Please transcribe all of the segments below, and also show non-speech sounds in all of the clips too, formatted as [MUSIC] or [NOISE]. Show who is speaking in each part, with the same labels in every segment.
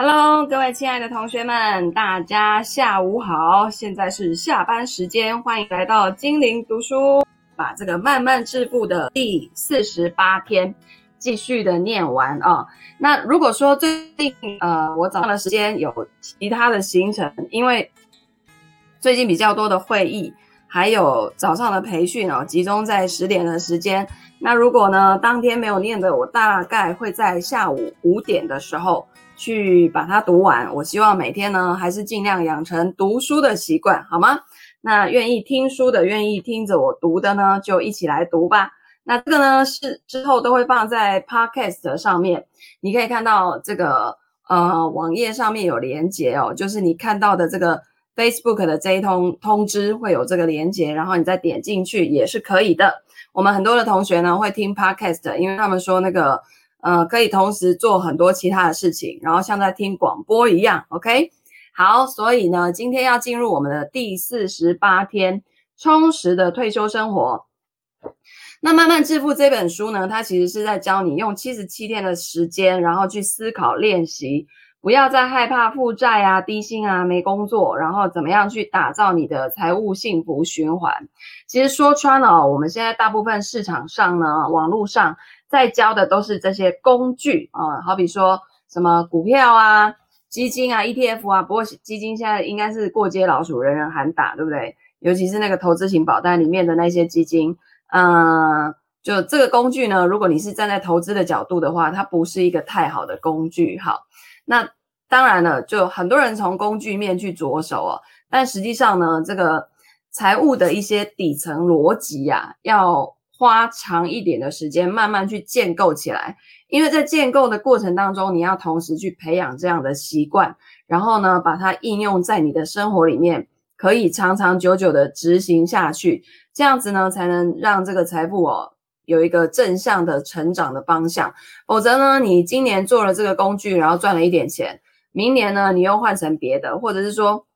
Speaker 1: Hello，各位亲爱的同学们，大家下午好！现在是下班时间，欢迎来到精灵读书，把这个慢慢致富的第四十八天继续的念完啊、那如果说最近呃我早上的时间有其他的行程，因为最近比较多的会议，还有早上的培训哦，集中在十点的时间。那如果呢当天没有念的，我大概会在下午五点的时候。去把它读完。我希望每天呢，还是尽量养成读书的习惯，好吗？那愿意听书的，愿意听着我读的呢，就一起来读吧。那这个呢，是之后都会放在 Podcast 上面，你可以看到这个呃网页上面有连接哦，就是你看到的这个 Facebook 的这一通通知会有这个连接，然后你再点进去也是可以的。我们很多的同学呢会听 Podcast，因为他们说那个。呃，可以同时做很多其他的事情，然后像在听广播一样，OK？好，所以呢，今天要进入我们的第四十八天充实的退休生活。那《慢慢致富》这本书呢，它其实是在教你用七十七天的时间，然后去思考练习，不要再害怕负债啊、低薪啊、没工作，然后怎么样去打造你的财务幸福循环。其实说穿了，我们现在大部分市场上呢，网络上。在教的都是这些工具啊，好比说什么股票啊、基金啊、ETF 啊。不过基金现在应该是过街老鼠，人人喊打，对不对？尤其是那个投资型保单里面的那些基金，嗯，就这个工具呢，如果你是站在投资的角度的话，它不是一个太好的工具。好，那当然了，就很多人从工具面去着手哦，但实际上呢，这个财务的一些底层逻辑呀，要。花长一点的时间，慢慢去建构起来。因为在建构的过程当中，你要同时去培养这样的习惯，然后呢，把它应用在你的生活里面，可以长长久久的执行下去。这样子呢，才能让这个财富哦有一个正向的成长的方向。否则呢，你今年做了这个工具，然后赚了一点钱，明年呢，你又换成别的，或者是说，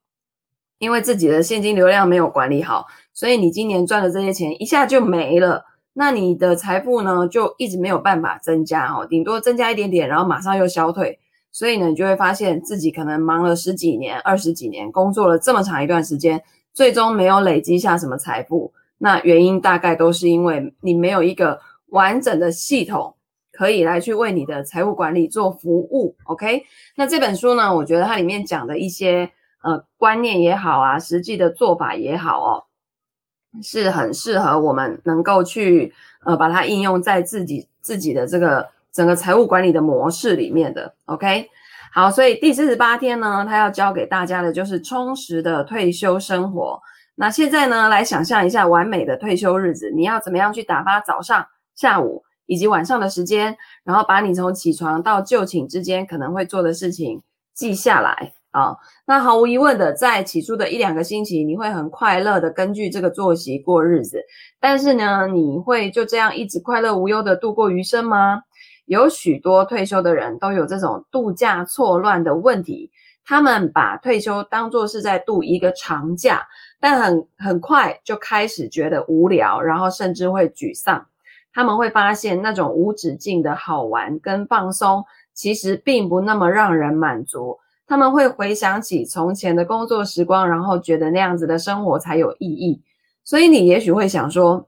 Speaker 1: 因为自己的现金流量没有管理好，所以你今年赚的这些钱一下就没了。那你的财富呢，就一直没有办法增加哦，顶多增加一点点，然后马上又消退。所以呢，你就会发现自己可能忙了十几年、二十几年，工作了这么长一段时间，最终没有累积下什么财富。那原因大概都是因为你没有一个完整的系统可以来去为你的财务管理做服务。OK，那这本书呢，我觉得它里面讲的一些呃观念也好啊，实际的做法也好哦。是很适合我们能够去呃把它应用在自己自己的这个整个财务管理的模式里面的，OK？好，所以第四十八天呢，他要教给大家的就是充实的退休生活。那现在呢，来想象一下完美的退休日子，你要怎么样去打发早上、下午以及晚上的时间，然后把你从起床到就寝之间可能会做的事情记下来。啊、那毫无疑问的，在起初的一两个星期，你会很快乐的根据这个作息过日子。但是呢，你会就这样一直快乐无忧的度过余生吗？有许多退休的人都有这种度假错乱的问题，他们把退休当作是在度一个长假，但很很快就开始觉得无聊，然后甚至会沮丧。他们会发现那种无止境的好玩跟放松，其实并不那么让人满足。他们会回想起从前的工作时光，然后觉得那样子的生活才有意义。所以你也许会想说：“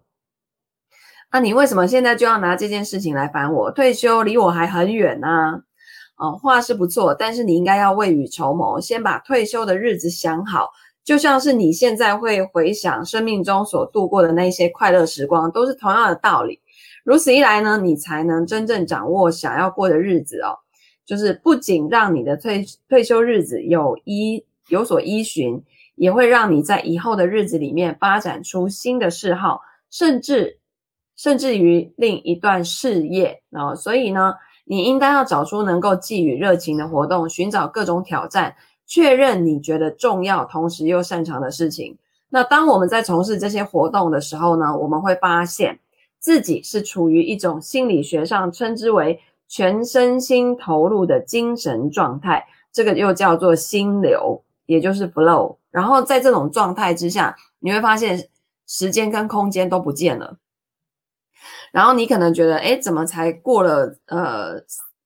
Speaker 1: 啊，你为什么现在就要拿这件事情来烦我？退休离我还很远呢。”哦，话是不错，但是你应该要未雨绸缪，先把退休的日子想好，就像是你现在会回想生命中所度过的那些快乐时光，都是同样的道理。如此一来呢，你才能真正掌握想要过的日子哦。就是不仅让你的退退休日子有依有所依循，也会让你在以后的日子里面发展出新的嗜好，甚至甚至于另一段事业啊。所以呢，你应该要找出能够寄予热情的活动，寻找各种挑战，确认你觉得重要，同时又擅长的事情。那当我们在从事这些活动的时候呢，我们会发现自己是处于一种心理学上称之为。全身心投入的精神状态，这个又叫做心流，也就是 flow。然后在这种状态之下，你会发现时间跟空间都不见了。然后你可能觉得，诶，怎么才过了呃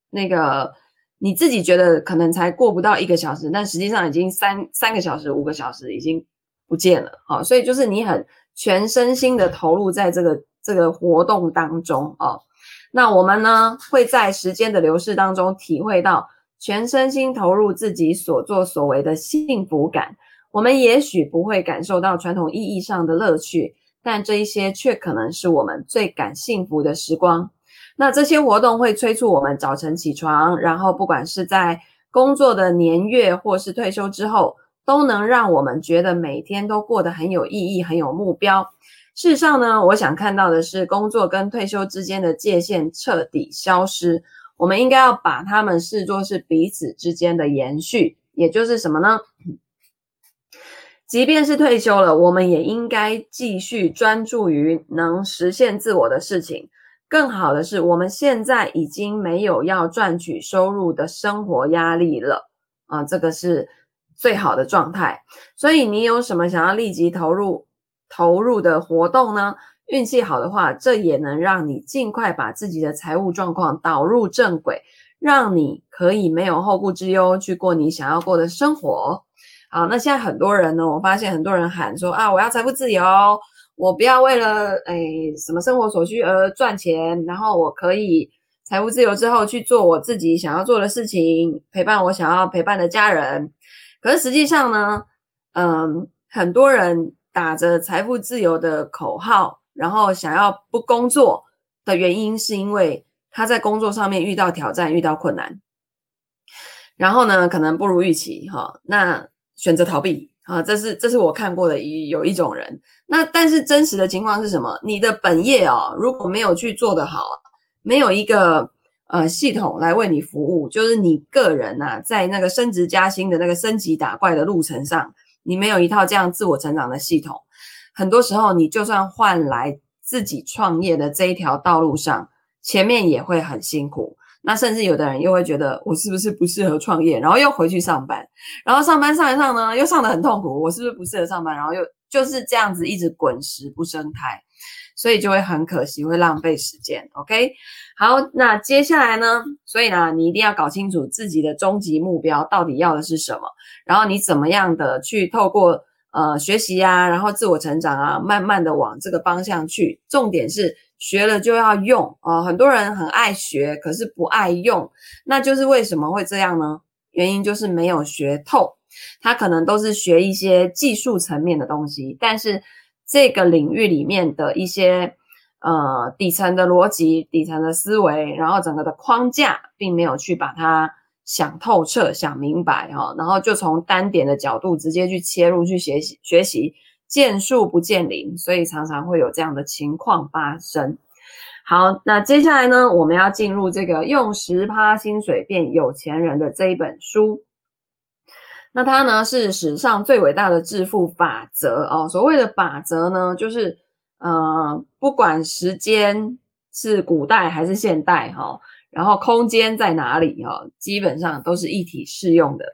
Speaker 1: 那个你自己觉得可能才过不到一个小时，但实际上已经三三个小时、五个小时已经不见了。好，所以就是你很全身心的投入在这个这个活动当中哦。那我们呢，会在时间的流逝当中体会到全身心投入自己所作所为的幸福感。我们也许不会感受到传统意义上的乐趣，但这一些却可能是我们最感幸福的时光。那这些活动会催促我们早晨起床，然后不管是在工作的年月或是退休之后，都能让我们觉得每天都过得很有意义、很有目标。事实上呢，我想看到的是工作跟退休之间的界限彻底消失。我们应该要把它们视作是彼此之间的延续，也就是什么呢？即便是退休了，我们也应该继续专注于能实现自我的事情。更好的是，我们现在已经没有要赚取收入的生活压力了啊，这个是最好的状态。所以，你有什么想要立即投入投入的活动呢？运气好的话，这也能让你尽快把自己的财务状况导入正轨，让你可以没有后顾之忧去过你想要过的生活。好，那现在很多人呢，我发现很多人喊说啊，我要财富自由。我不要为了诶什么生活所需而赚钱，然后我可以财务自由之后去做我自己想要做的事情，陪伴我想要陪伴的家人。可是实际上呢，嗯，很多人打着财富自由的口号，然后想要不工作的原因，是因为他在工作上面遇到挑战、遇到困难，然后呢，可能不如预期哈，那选择逃避。啊，这是这是我看过的一有一种人，那但是真实的情况是什么？你的本业哦，如果没有去做得好，没有一个呃系统来为你服务，就是你个人呐、在那个升职加薪的那个升级打怪的路程上，你没有一套这样自我成长的系统，很多时候你就算换来自己创业的这一条道路上，前面也会很辛苦。那甚至有的人又会觉得我是不是不适合创业，然后又回去上班，然后上班上一上呢，又上得很痛苦，我是不是不适合上班？然后又就是这样子一直滚石不生苔，所以就会很可惜，会浪费时间。OK，好，那接下来呢？所以呢，你一定要搞清楚自己的终极目标到底要的是什么，然后你怎么样的去透过呃学习啊，然后自我成长啊，慢慢的往这个方向去。重点是。学了就要用哦，很多人很爱学，可是不爱用，那就是为什么会这样呢？原因就是没有学透，他可能都是学一些技术层面的东西，但是这个领域里面的一些呃底层的逻辑、底层的思维，然后整个的框架，并没有去把它想透彻、想明白哈、哦，然后就从单点的角度直接去切入去学习学习。见树不见林，所以常常会有这样的情况发生。好，那接下来呢，我们要进入这个用十趴薪水变有钱人的这一本书。那它呢是史上最伟大的致富法则哦。所谓的法则呢，就是呃，不管时间是古代还是现代哈、哦，然后空间在哪里哈、哦，基本上都是一体适用的。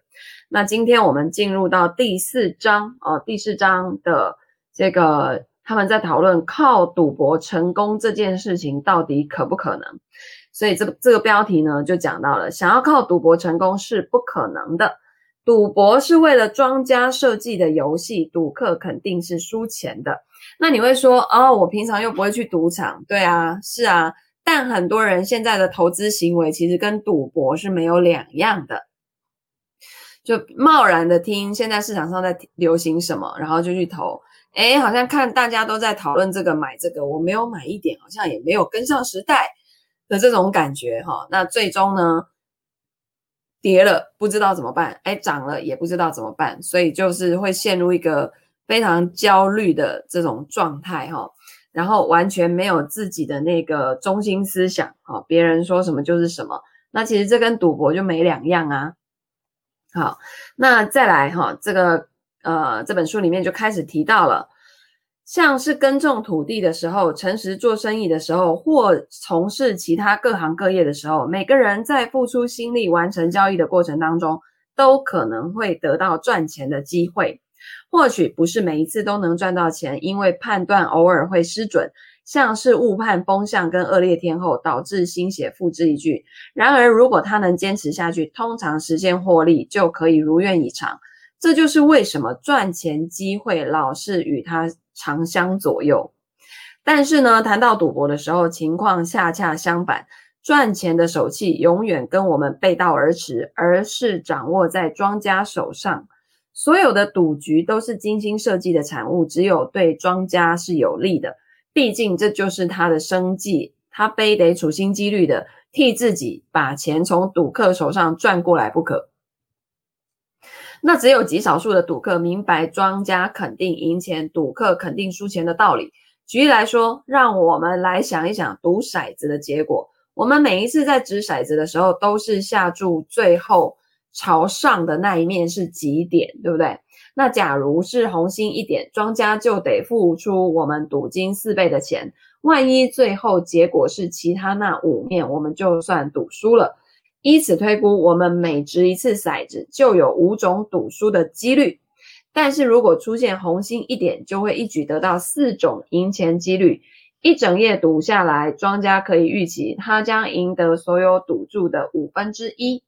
Speaker 1: 那今天我们进入到第四章哦，第四章的这个他们在讨论靠赌博成功这件事情到底可不可能？所以这个这个标题呢就讲到了，想要靠赌博成功是不可能的，赌博是为了庄家设计的游戏，赌客肯定是输钱的。那你会说哦，我平常又不会去赌场，对啊，是啊，但很多人现在的投资行为其实跟赌博是没有两样的。就贸然的听现在市场上在流行什么，然后就去投，诶，好像看大家都在讨论这个买这个，我没有买一点，好像也没有跟上时代的这种感觉哈。那最终呢，跌了不知道怎么办，诶，涨了也不知道怎么办，所以就是会陷入一个非常焦虑的这种状态哈。然后完全没有自己的那个中心思想哈，别人说什么就是什么，那其实这跟赌博就没两样啊。好，那再来哈，这个呃，这本书里面就开始提到了，像是耕种土地的时候，诚实做生意的时候，或从事其他各行各业的时候，每个人在付出心力完成交易的过程当中，都可能会得到赚钱的机会。或许不是每一次都能赚到钱，因为判断偶尔会失准，像是误判风向跟恶劣天候，导致心血付之一炬。然而，如果他能坚持下去，通常实现获利就可以如愿以偿。这就是为什么赚钱机会老是与他常相左右。但是呢，谈到赌博的时候，情况恰恰相反，赚钱的手气永远跟我们背道而驰，而是掌握在庄家手上。所有的赌局都是精心设计的产物，只有对庄家是有利的。毕竟这就是他的生计，他非得处心积虑的替自己把钱从赌客手上赚过来不可。那只有极少数的赌客明白庄家肯定赢钱，赌客肯定输钱的道理。举例来说，让我们来想一想赌骰子的结果。我们每一次在掷骰子的时候，都是下注最后朝上的那一面是几点，对不对？那假如是红心一点，庄家就得付出我们赌金四倍的钱。万一最后结果是其他那五面，我们就算赌输了。依此推估，我们每掷一次骰子就有五种赌输的几率。但是如果出现红心一点，就会一举得到四种赢钱几率。一整夜赌下来，庄家可以预期他将赢得所有赌注的五分之一。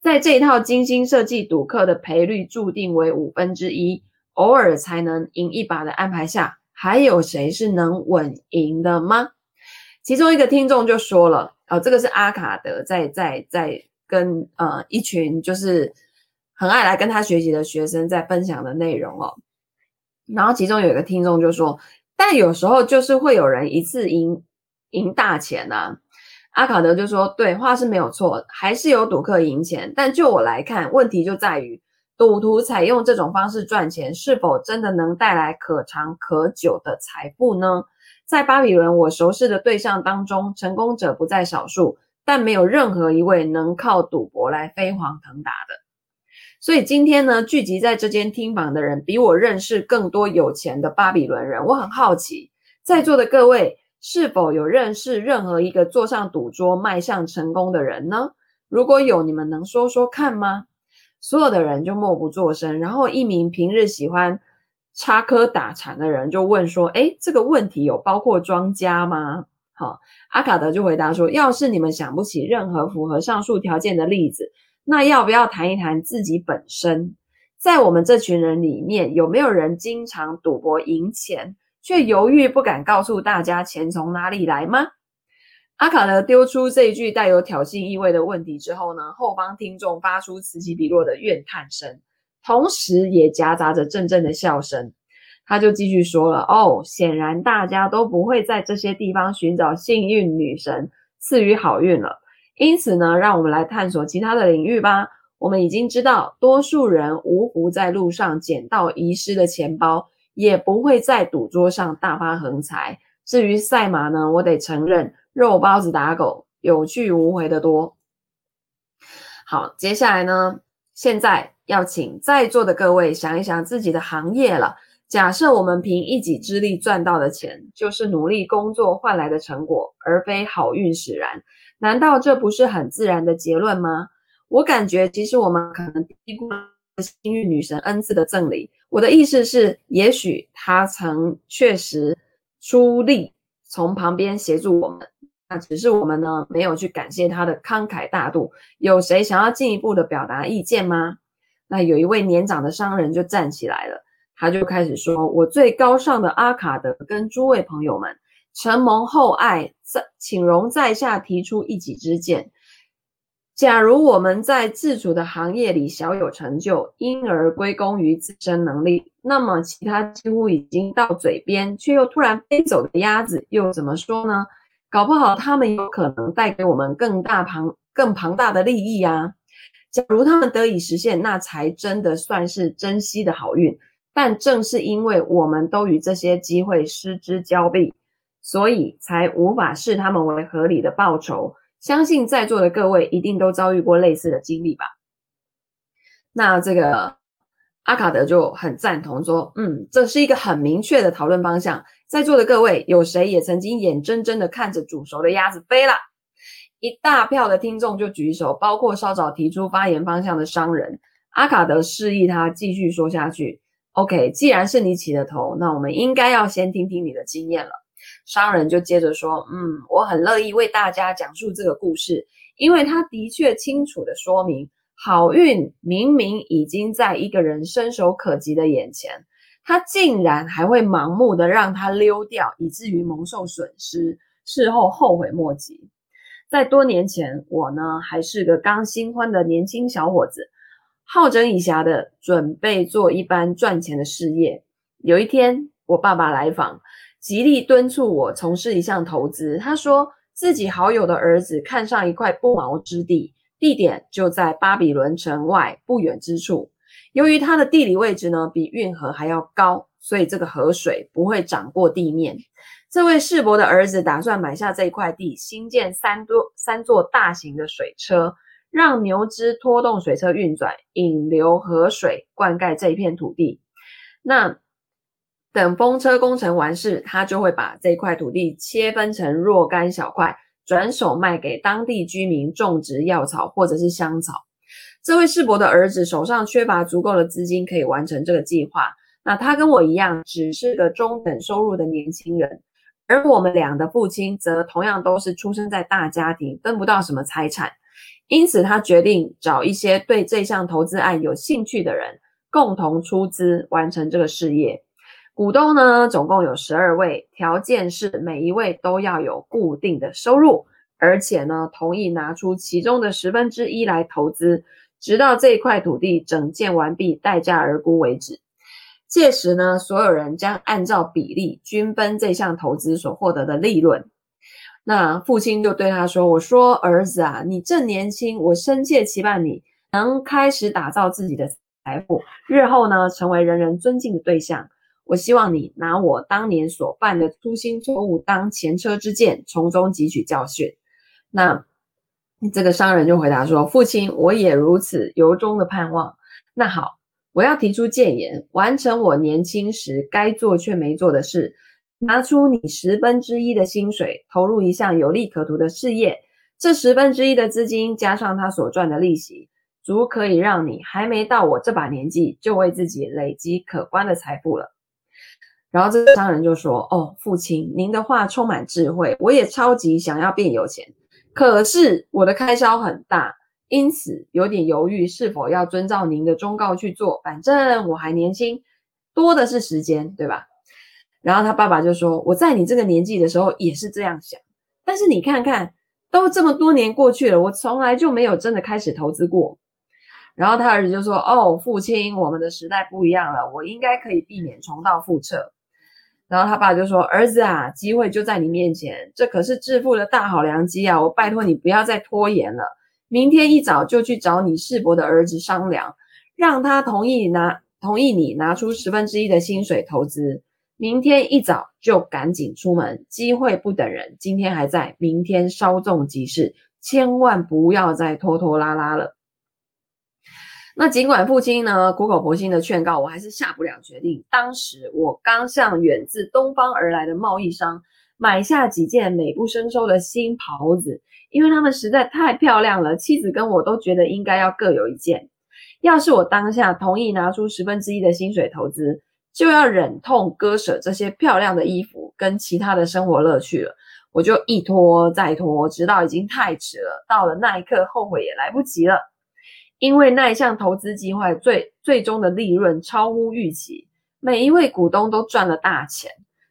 Speaker 1: 在这一套精心设计赌客的赔率注定为五分之一，偶尔才能赢一把的安排下，还有谁是能稳赢的吗？其中一个听众就说了，哦，这个是阿卡德在在在跟呃一群就是很爱来跟他学习的学生在分享的内容哦。然后其中有一个听众就说，但有时候就是会有人一次赢赢大钱啊。阿卡德就说：“对，话是没有错，还是有赌客赢钱。但就我来看，问题就在于赌徒采用这种方式赚钱，是否真的能带来可长可久的财富呢？在巴比伦，我熟识的对象当中，成功者不在少数，但没有任何一位能靠赌博来飞黄腾达的。所以今天呢，聚集在这间厅房的人，比我认识更多有钱的巴比伦人。我很好奇，在座的各位。”是否有认识任何一个坐上赌桌迈向成功的人呢？如果有，你们能说说看吗？所有的人就默不作声。然后一名平日喜欢插科打诨的人就问说：“诶，这个问题有包括庄家吗？”好，阿卡德就回答说：“要是你们想不起任何符合上述条件的例子，那要不要谈一谈自己本身？在我们这群人里面，有没有人经常赌博赢钱？”却犹豫不敢告诉大家钱从哪里来吗？阿卡德丢出这一句带有挑衅意味的问题之后呢，后方听众发出此起彼落的怨叹声，同时也夹杂着阵阵的笑声。他就继续说了：“哦，显然大家都不会在这些地方寻找幸运女神赐予好运了。因此呢，让我们来探索其他的领域吧。我们已经知道，多数人无福在路上捡到遗失的钱包。”也不会在赌桌上大发横财。至于赛马呢，我得承认，肉包子打狗，有去无回的多。好，接下来呢，现在要请在座的各位想一想自己的行业了。假设我们凭一己之力赚到的钱，就是努力工作换来的成果，而非好运使然。难道这不是很自然的结论吗？我感觉，其实我们可能低估了幸运女神恩赐的赠礼。我的意思是，也许她曾确实出力从旁边协助我们，那只是我们呢没有去感谢她的慷慨大度。有谁想要进一步的表达意见吗？那有一位年长的商人就站起来了，他就开始说：“我最高尚的阿卡德跟诸位朋友们，承蒙厚爱，在请容在下提出一己之见。”假如我们在自主的行业里小有成就，因而归功于自身能力，那么其他几乎已经到嘴边却又突然飞走的鸭子又怎么说呢？搞不好他们有可能带给我们更大庞更庞大的利益啊！假如他们得以实现，那才真的算是珍惜的好运。但正是因为我们都与这些机会失之交臂，所以才无法视他们为合理的报酬。相信在座的各位一定都遭遇过类似的经历吧？那这个阿卡德就很赞同说：“嗯，这是一个很明确的讨论方向。在座的各位，有谁也曾经眼睁睁的看着煮熟的鸭子飞了？”一大票的听众就举手，包括稍早提出发言方向的商人。阿卡德示意他继续说下去。OK，既然是你起的头，那我们应该要先听听你的经验了。商人就接着说：“嗯，我很乐意为大家讲述这个故事，因为他的确清楚地说明，好运明明已经在一个人伸手可及的眼前，他竟然还会盲目地让他溜掉，以至于蒙受损失，事后后悔莫及。在多年前，我呢还是个刚新婚的年轻小伙子，好整以暇地准备做一番赚钱的事业。有一天，我爸爸来访。”极力敦促我从事一项投资。他说自己好友的儿子看上一块不毛之地，地点就在巴比伦城外不远之处。由于它的地理位置呢，比运河还要高，所以这个河水不会涨过地面。这位世伯的儿子打算买下这一块地，新建三多三座大型的水车，让牛只拖动水车运转，引流河水，灌溉这一片土地。那。等风车工程完事，他就会把这块土地切分成若干小块，转手卖给当地居民种植药草或者是香草。这位世伯的儿子手上缺乏足够的资金，可以完成这个计划。那他跟我一样，只是个中等收入的年轻人，而我们俩的父亲则同样都是出生在大家庭，分不到什么财产。因此，他决定找一些对这项投资案有兴趣的人，共同出资完成这个事业。股东呢，总共有十二位，条件是每一位都要有固定的收入，而且呢，同意拿出其中的十分之一来投资，直到这一块土地整建完毕，待价而沽为止。届时呢，所有人将按照比例均分这项投资所获得的利润。那父亲就对他说：“我说儿子啊，你正年轻，我深切期盼你能开始打造自己的财富，日后呢，成为人人尊敬的对象。”我希望你拿我当年所犯的粗心错误当前车之鉴，从中汲取教训。那这个商人就回答说：“父亲，我也如此由衷的盼望。那好，我要提出建言，完成我年轻时该做却没做的事，拿出你十分之一的薪水，投入一项有利可图的事业。这十分之一的资金加上他所赚的利息，足可以让你还没到我这把年纪，就为自己累积可观的财富了。”然后这个商人就说：“哦，父亲，您的话充满智慧，我也超级想要变有钱，可是我的开销很大，因此有点犹豫是否要遵照您的忠告去做。反正我还年轻，多的是时间，对吧？”然后他爸爸就说：“我在你这个年纪的时候也是这样想，但是你看看，都这么多年过去了，我从来就没有真的开始投资过。”然后他儿子就说：“哦，父亲，我们的时代不一样了，我应该可以避免重蹈覆辙。”然后他爸就说：“儿子啊，机会就在你面前，这可是致富的大好良机啊！我拜托你不要再拖延了，明天一早就去找你世伯的儿子商量，让他同意拿同意你拿出十分之一的薪水投资。明天一早就赶紧出门，机会不等人，今天还在，明天稍纵即逝，千万不要再拖拖拉拉了。”那尽管父亲呢苦口婆心的劝告，我还是下不了决定。当时我刚向远自东方而来的贸易商买下几件美不胜收的新袍子，因为它们实在太漂亮了，妻子跟我都觉得应该要各有一件。要是我当下同意拿出十分之一的薪水投资，就要忍痛割舍这些漂亮的衣服跟其他的生活乐趣了。我就一拖再拖，直到已经太迟了。到了那一刻，后悔也来不及了。因为那一项投资计划最最终的利润超乎预期，每一位股东都赚了大钱。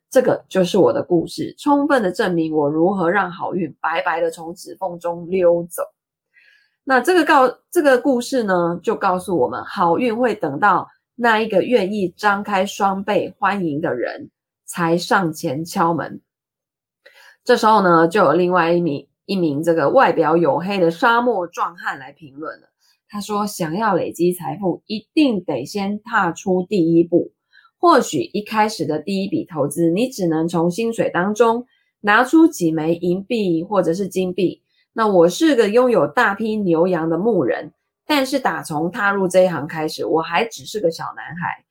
Speaker 1: 这个就是我的故事，充分的证明我如何让好运白白的从指缝中溜走。那这个告这个故事呢，就告诉我们，好运会等到那一个愿意张开双臂欢迎的人才上前敲门。这时候呢，就有另外一名一名这个外表黝黑的沙漠壮汉来评论了。他说：“想要累积财富，一定得先踏出第一步。或许一开始的第一笔投资，你只能从薪水当中拿出几枚银币或者是金币。那我是个拥有大批牛羊的牧人，但是打从踏入这一行开始，我还只是个小男孩，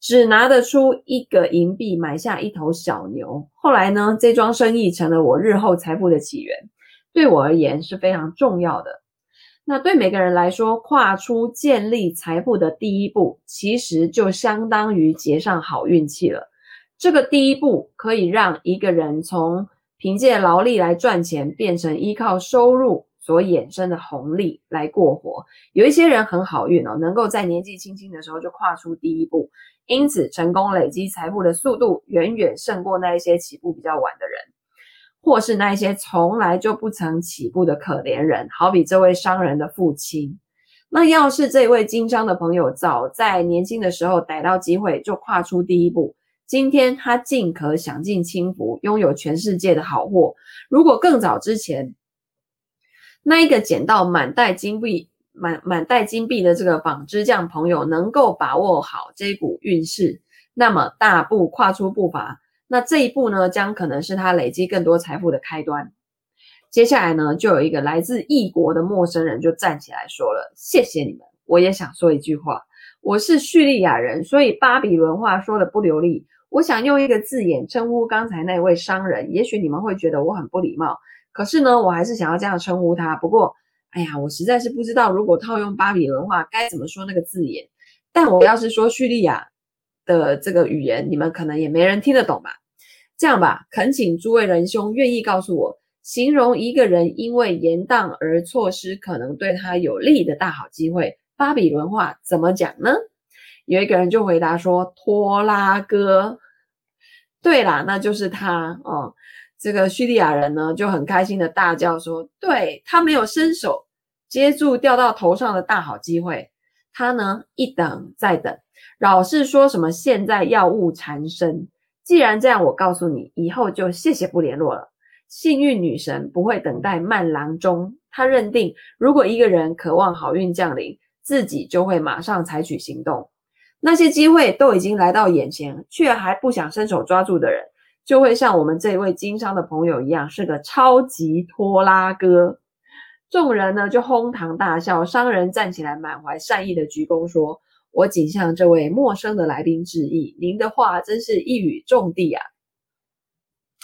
Speaker 1: 只拿得出一个银币买下一头小牛。后来呢，这桩生意成了我日后财富的起源，对我而言是非常重要的。”那对每个人来说，跨出建立财富的第一步，其实就相当于结上好运气了。这个第一步可以让一个人从凭借劳力来赚钱，变成依靠收入所衍生的红利来过活。有一些人很好运哦，能够在年纪轻轻的时候就跨出第一步，因此成功累积财富的速度远远胜过那一些起步比较晚的人，或是那一些从来就不曾起步的可怜人。好比这位商人的父亲。那要是这位经商的朋友早在年轻的时候逮到机会就跨出第一步。今天他尽可享尽清福，拥有全世界的好货。如果更早之前，那一个捡到满袋金币、满满袋金币的这个纺织匠朋友能够把握好这股运势，那么大步跨出步伐，那这一步呢，将可能是他累积更多财富的开端。接下来呢，就有一个来自异国的陌生人就站起来说了：“谢谢你们，我也想说一句话。我是叙利亚人，所以巴比伦话说的不流利。”我想用一个字眼称呼刚才那位商人，也许你们会觉得我很不礼貌，可是呢，我还是想要这样称呼他。不过，哎呀，我实在是不知道如果套用巴比伦话该怎么说那个字眼。但我要是说叙利亚的这个语言，你们可能也没人听得懂吧？这样吧，恳请诸位仁兄愿意告诉我，形容一个人因为延宕而错失可能对他有利的大好机会，巴比伦话怎么讲呢？有一个人就回答说：“拖拉哥。”对啦，那就是他哦。这个叙利亚人呢就很开心的大叫说：“对，他没有伸手接住掉到头上的大好机会，他呢一等再等，老是说什么现在要务缠身。既然这样，我告诉你，以后就谢谢不联络了。幸运女神不会等待慢郎中，她认定如果一个人渴望好运降临，自己就会马上采取行动。”那些机会都已经来到眼前，却还不想伸手抓住的人，就会像我们这位经商的朋友一样，是个超级拖拉哥。众人呢就哄堂大笑，商人站起来，满怀善意的鞠躬说：“我谨向这位陌生的来宾致意，您的话真是一语中的啊。”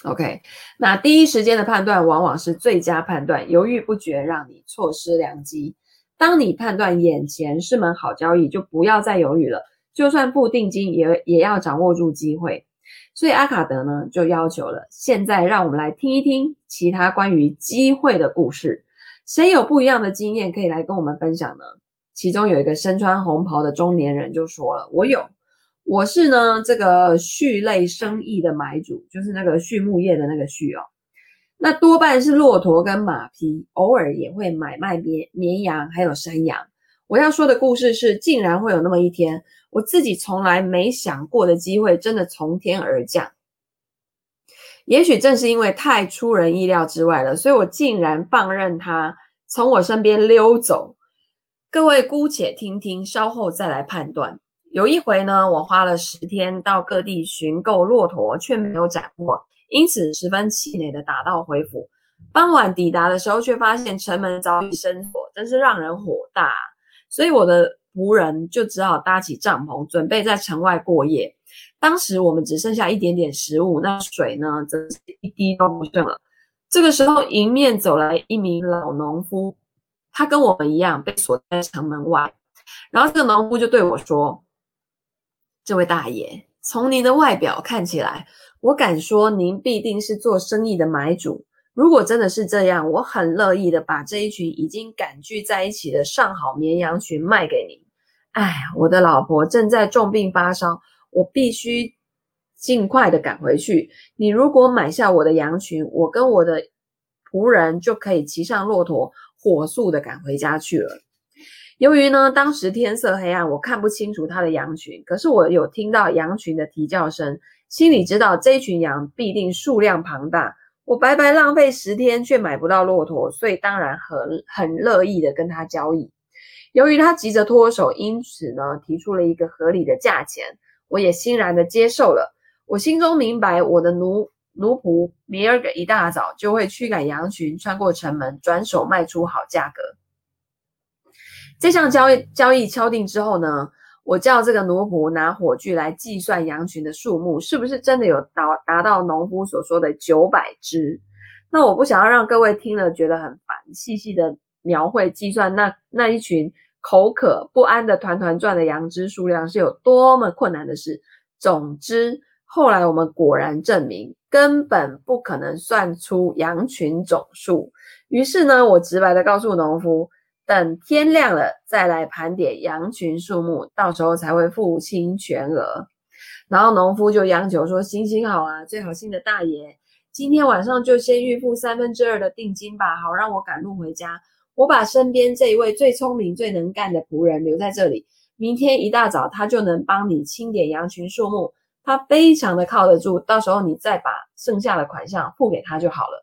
Speaker 1: OK，那第一时间的判断往往是最佳判断，犹豫不决让你错失良机。当你判断眼前是门好交易，就不要再犹豫了。就算付定金，也也要掌握住机会。所以阿卡德呢，就要求了。现在让我们来听一听其他关于机会的故事。谁有不一样的经验可以来跟我们分享呢？其中有一个身穿红袍的中年人就说了：“我有，我是呢这个畜类生意的买主，就是那个畜牧业的那个畜哦。那多半是骆驼跟马匹，偶尔也会买卖绵绵羊还有山羊。我要说的故事是，竟然会有那么一天。”我自己从来没想过的机会，真的从天而降。也许正是因为太出人意料之外了，所以我竟然放任它从我身边溜走。各位姑且听听，稍后再来判断。有一回呢，我花了十天到各地寻购骆驼，却没有斩获，因此十分气馁的打道回府。傍晚抵达的时候，却发现城门早已生火，真是让人火大。所以我的。仆人就只好搭起帐篷，准备在城外过夜。当时我们只剩下一点点食物，那水呢，则是一滴都不剩了。这个时候，迎面走来一名老农夫，他跟我们一样被锁在城门外。然后这个农夫就对我说：“这位大爷，从您的外表看起来，我敢说您必定是做生意的买主。如果真的是这样，我很乐意的把这一群已经赶聚在一起的上好绵羊群卖给您。”哎，我的老婆正在重病发烧，我必须尽快的赶回去。你如果买下我的羊群，我跟我的仆人就可以骑上骆驼，火速的赶回家去了。由于呢，当时天色黑暗，我看不清楚他的羊群，可是我有听到羊群的啼叫声，心里知道这群羊必定数量庞大。我白白浪费十天却买不到骆驼，所以当然很很乐意的跟他交易。由于他急着脱手，因此呢，提出了一个合理的价钱，我也欣然的接受了。我心中明白，我的奴奴仆明儿个一大早就会驱赶羊群，穿过城门，转手卖出好价格。这项交易交易敲定之后呢，我叫这个奴仆拿火炬来计算羊群的数目，是不是真的有达达到农夫所说的九百只？那我不想要让各位听了觉得很烦，细细的描绘计算那那一群。口渴不安的团团转的羊只数量是有多么困难的事。总之，后来我们果然证明，根本不可能算出羊群总数。于是呢，我直白的告诉农夫，等天亮了再来盘点羊群数目，到时候才会付清全额。然后农夫就央求说：“行行好啊，最好心的大爷，今天晚上就先预付三分之二的定金吧，好让我赶路回家。我把身边这一位最聪明、最能干的仆人留在这里，明天一大早他就能帮你清点羊群数目。他非常的靠得住，到时候你再把剩下的款项付给他就好了。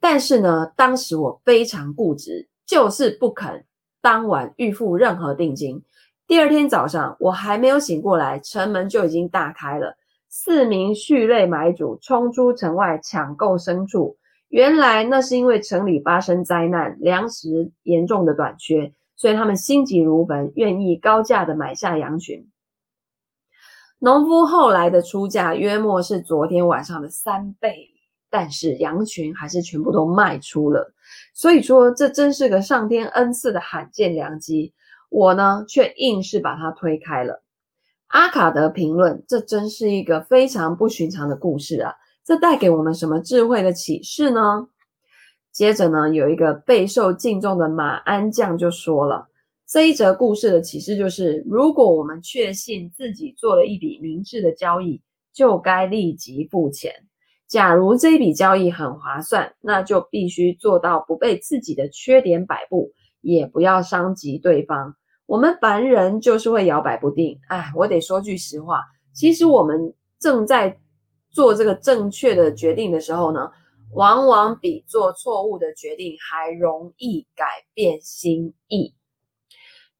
Speaker 1: 但是呢，当时我非常固执，就是不肯当晚预付任何定金。”第二天早上，我还没有醒过来，城门就已经大开了。四名畜类买主冲出城外抢购牲畜。原来那是因为城里发生灾难，粮食严重的短缺，所以他们心急如焚，愿意高价的买下羊群。农夫后来的出价约莫是昨天晚上的三倍，但是羊群还是全部都卖出了。所以说，这真是个上天恩赐的罕见良机。我呢，却硬是把它推开了。阿卡德评论：这真是一个非常不寻常的故事啊！这带给我们什么智慧的启示呢？接着呢，有一个备受敬重的马鞍匠就说了：这一则故事的启示就是，如果我们确信自己做了一笔明智的交易，就该立即付钱。假如这一笔交易很划算，那就必须做到不被自己的缺点摆布。也不要伤及对方。我们凡人就是会摇摆不定。哎，我得说句实话，其实我们正在做这个正确的决定的时候呢，往往比做错误的决定还容易改变心意。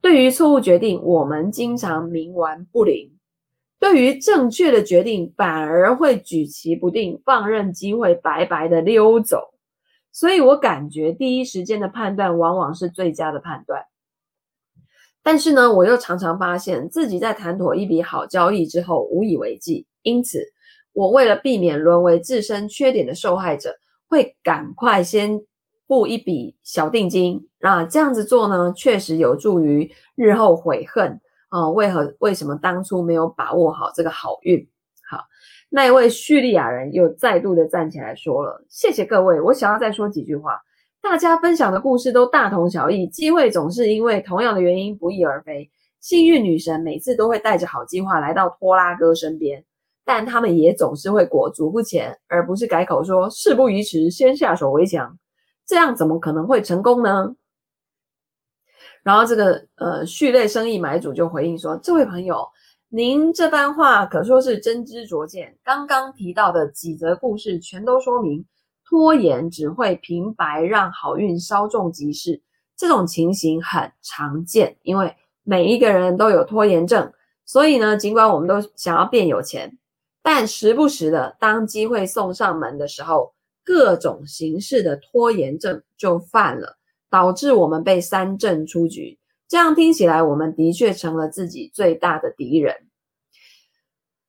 Speaker 1: 对于错误决定，我们经常冥顽不灵；对于正确的决定，反而会举棋不定，放任机会白白的溜走。所以我感觉第一时间的判断往往是最佳的判断，但是呢，我又常常发现自己在谈妥一笔好交易之后无以为继，因此我为了避免沦为自身缺点的受害者，会赶快先付一笔小定金。那这样子做呢，确实有助于日后悔恨啊，为何为什么当初没有把握好这个好运？好。那一位叙利亚人又再度的站起来说了：“谢谢各位，我想要再说几句话。大家分享的故事都大同小异，机会总是因为同样的原因不翼而飞。幸运女神每次都会带着好计划来到拖拉哥身边，但他们也总是会裹足不前，而不是改口说事不宜迟，先下手为强。这样怎么可能会成功呢？”然后这个呃畜类生意买主就回应说：“这位朋友。”您这番话可说是真知灼见。刚刚提到的几则故事，全都说明拖延只会平白让好运稍纵即逝。这种情形很常见，因为每一个人都有拖延症。所以呢，尽管我们都想要变有钱，但时不时的，当机会送上门的时候，各种形式的拖延症就犯了，导致我们被三振出局。这样听起来，我们的确成了自己最大的敌人。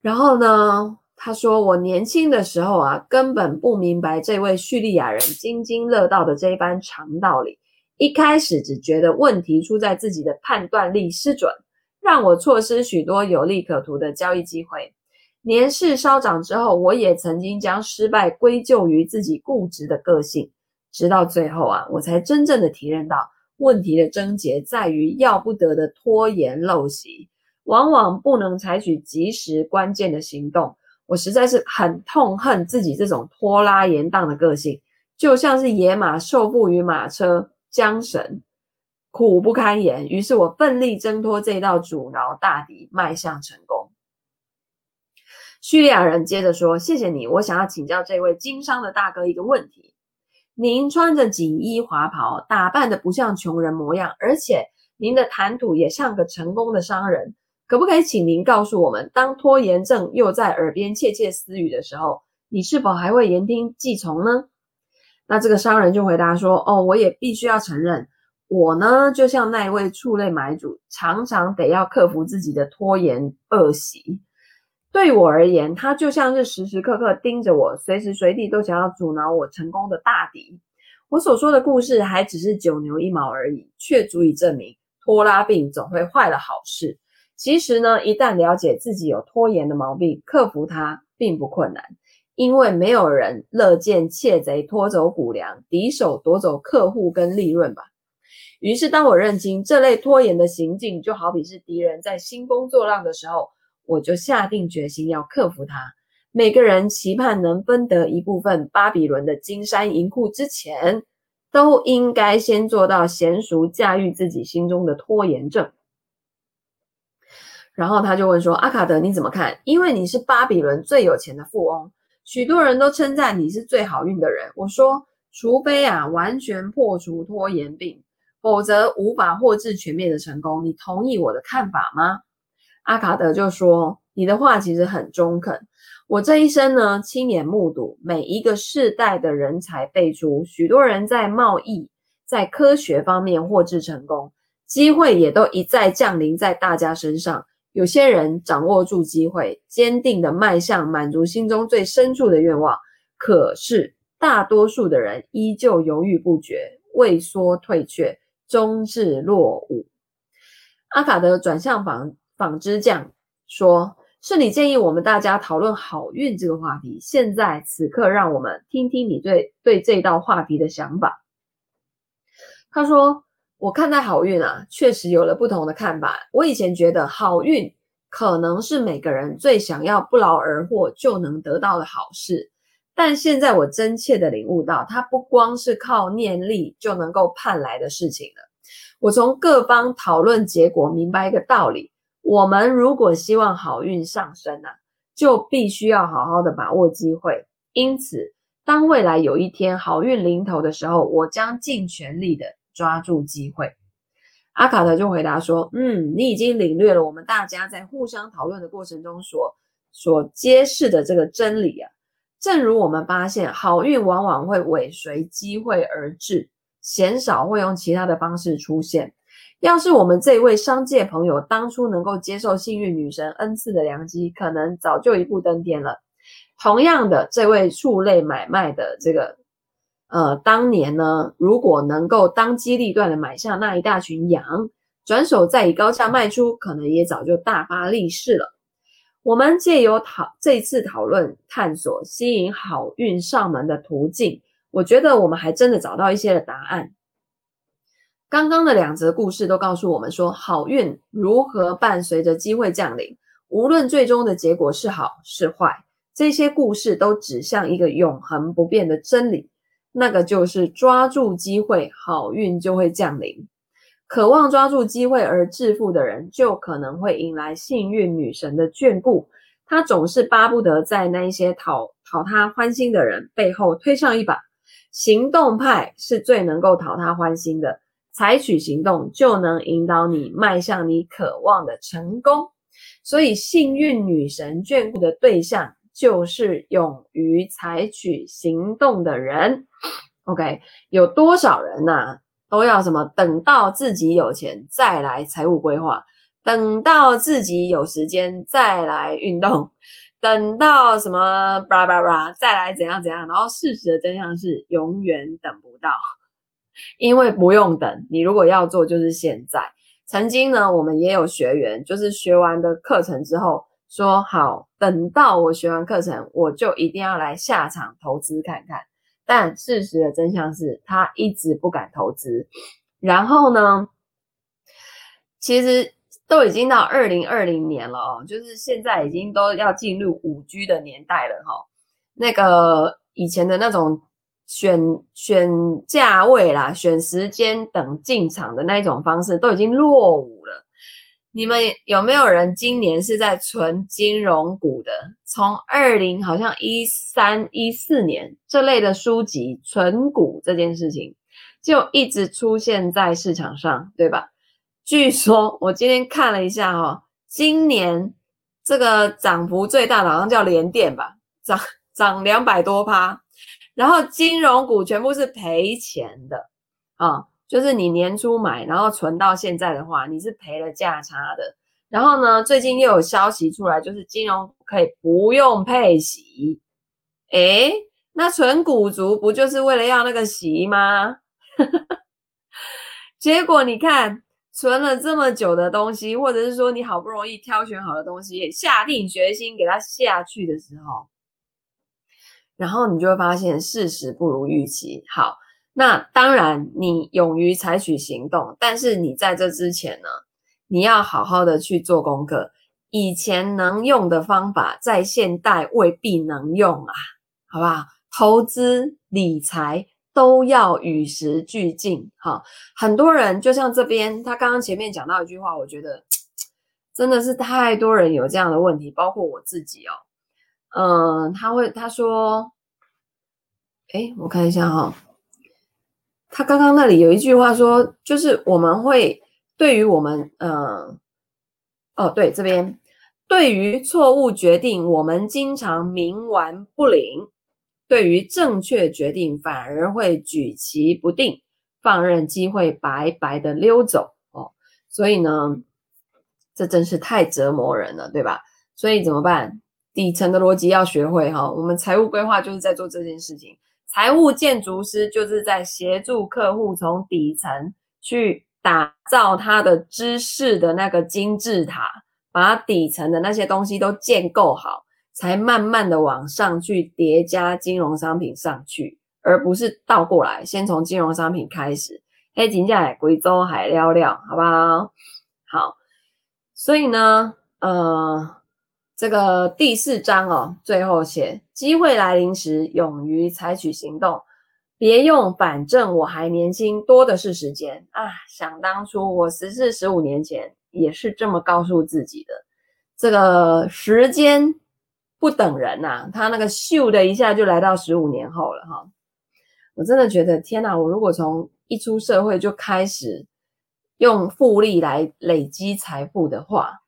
Speaker 1: 然后呢，他说：“我年轻的时候啊，根本不明白这位叙利亚人津津乐道的这一番长道理。一开始只觉得问题出在自己的判断力失准，让我错失许多有利可图的交易机会。年事稍长之后，我也曾经将失败归咎于自己固执的个性。直到最后啊，我才真正的体认到。”问题的症结在于要不得的拖延陋习，往往不能采取及时关键的行动。我实在是很痛恨自己这种拖拉延宕的个性，就像是野马受缚于马车缰绳，苦不堪言。于是我奋力挣脱这道阻挠大敌，迈向成功。叙利亚人接着说：“谢谢你，我想要请教这位经商的大哥一个问题。”您穿着锦衣华袍，打扮得不像穷人模样，而且您的谈吐也像个成功的商人。可不可以请您告诉我们，当拖延症又在耳边窃窃私语的时候，你是否还会言听计从呢？那这个商人就回答说：“哦，我也必须要承认，我呢，就像那一位畜类买主，常常得要克服自己的拖延恶习。”对我而言，他就像是时时刻刻盯着我，随时随地都想要阻挠我成功的大敌。我所说的故事还只是九牛一毛而已，却足以证明拖拉病总会坏了好事。其实呢，一旦了解自己有拖延的毛病，克服它并不困难，因为没有人乐见窃贼拖走谷粮，敌手夺走客户跟利润吧。于是，当我认清这类拖延的行径，就好比是敌人在兴风作浪的时候，我就下定决心要克服它。每个人期盼能分得一部分巴比伦的金山银库之前，都应该先做到娴熟驾驭自己心中的拖延症。然后他就问说：“阿卡德，你怎么看？因为你是巴比伦最有钱的富翁，许多人都称赞你是最好运的人。”我说：“除非啊，完全破除拖延病，否则无法获致全面的成功。你同意我的看法吗？”阿卡德就说：“你的话其实很中肯。”我这一生呢，亲眼目睹每一个世代的人才辈出，许多人在贸易、在科学方面获致成功，机会也都一再降临在大家身上。有些人掌握住机会，坚定地迈向满足心中最深处的愿望，可是大多数的人依旧犹豫不决，畏缩退却，终至落伍。阿卡德转向房纺织匠说。是你建议我们大家讨论好运这个话题。现在此刻，让我们听听你对对这道话题的想法。他说：“我看待好运啊，确实有了不同的看法。我以前觉得好运可能是每个人最想要不劳而获就能得到的好事，但现在我真切的领悟到，它不光是靠念力就能够盼来的事情了。我从各方讨论结果，明白一个道理。”我们如果希望好运上升啊，就必须要好好的把握机会。因此，当未来有一天好运临头的时候，我将尽全力的抓住机会。阿卡德就回答说：“嗯，你已经领略了我们大家在互相讨论的过程中所所揭示的这个真理啊。正如我们发现，好运往往会尾随机会而至，鲜少会用其他的方式出现。”要是我们这位商界朋友当初能够接受幸运女神恩赐的良机，可能早就一步登天了。同样的，这位畜类买卖的这个，呃，当年呢，如果能够当机立断的买下那一大群羊，转手再以高价卖出，可能也早就大发利市了。我们借由讨这次讨论，探索吸引好运上门的途径，我觉得我们还真的找到一些的答案。刚刚的两则故事都告诉我们说，好运如何伴随着机会降临，无论最终的结果是好是坏，这些故事都指向一个永恒不变的真理，那个就是抓住机会，好运就会降临。渴望抓住机会而致富的人，就可能会引来幸运女神的眷顾。他总是巴不得在那一些讨讨他欢心的人背后推上一把。行动派是最能够讨他欢心的。采取行动就能引导你迈向你渴望的成功，所以幸运女神眷顾的对象就是勇于采取行动的人。OK，有多少人呐、都要什么？等到自己有钱再来财务规划，等到自己有时间再来运动，等到什么吧吧吧再来怎样怎样。然后事实的真相是，永远等不到。因为不用等，你如果要做，就是现在。曾经呢，我们也有学员，就是学完的课程之后，说好，等到我学完课程，我就一定要来下场投资看看。但事实的真相是，他一直不敢投资。然后呢，其实都已经到二零二零年了哦，就是现在已经都要进入五 G 的年代了哈。那个以前的那种。选选价位啦，选时间等进场的那一种方式都已经落伍了。你们有没有人今年是在存金融股的？从二零好像一三一四年这类的书籍，存股这件事情就一直出现在市场上，对吧？据说我今天看了一下哦，今年这个涨幅最大的好像叫联电吧，涨涨两百多趴。然后金融股全部是赔钱的啊，就是你年初买，然后存到现在的话，你是赔了价差的。然后呢，最近又有消息出来，就是金融可以不用配息。诶，那存股族不就是为了要那个息吗？[LAUGHS] 结果你看，存了这么久的东西，或者是说你好不容易挑选好的东西，下定决心给它下去的时候，然后你就会发现事实不如预期。好，那当然你勇于采取行动，但是你在这之前呢，你要好好的去做功课。以前能用的方法，在现代未必能用啊，好不好？投资理财都要与时俱进，哈。很多人就像这边，他刚刚前面讲到一句话，我觉得 [TSK] 真的是太多人有这样的问题，包括我自己哦。嗯，他会他说，诶，我看一下哈，他刚刚那里有一句话说，就是我们会对于我们，嗯，哦，对，这边对于错误决定，我们经常冥顽不灵。对于正确决定，反而会举棋不定，放任机会白白的溜走哦。所以呢，这真是太折磨人了，对吧？所以怎么办？底层的逻辑要学会哈。我们财务规划就是在做这件事情，财务建筑师就是在协助客户从底层去打造他的知识的那个金字塔，把底层的那些东西都建构好。才慢慢的往上去叠加金融商品上去，而不是倒过来，先从金融商品开始。黑金价来贵州海聊聊，好不好？好，所以呢，呃，这个第四章哦，最后写机会来临时，勇于采取行动，别用反正我还年轻，多的是时间啊！想当初我十四十五年前也是这么告诉自己的，这个时间。不等人呐、啊，他那个咻的一下就来到十五年后了哈。我真的觉得天哪！我如果从一出社会就开始用复利来累积财富的话，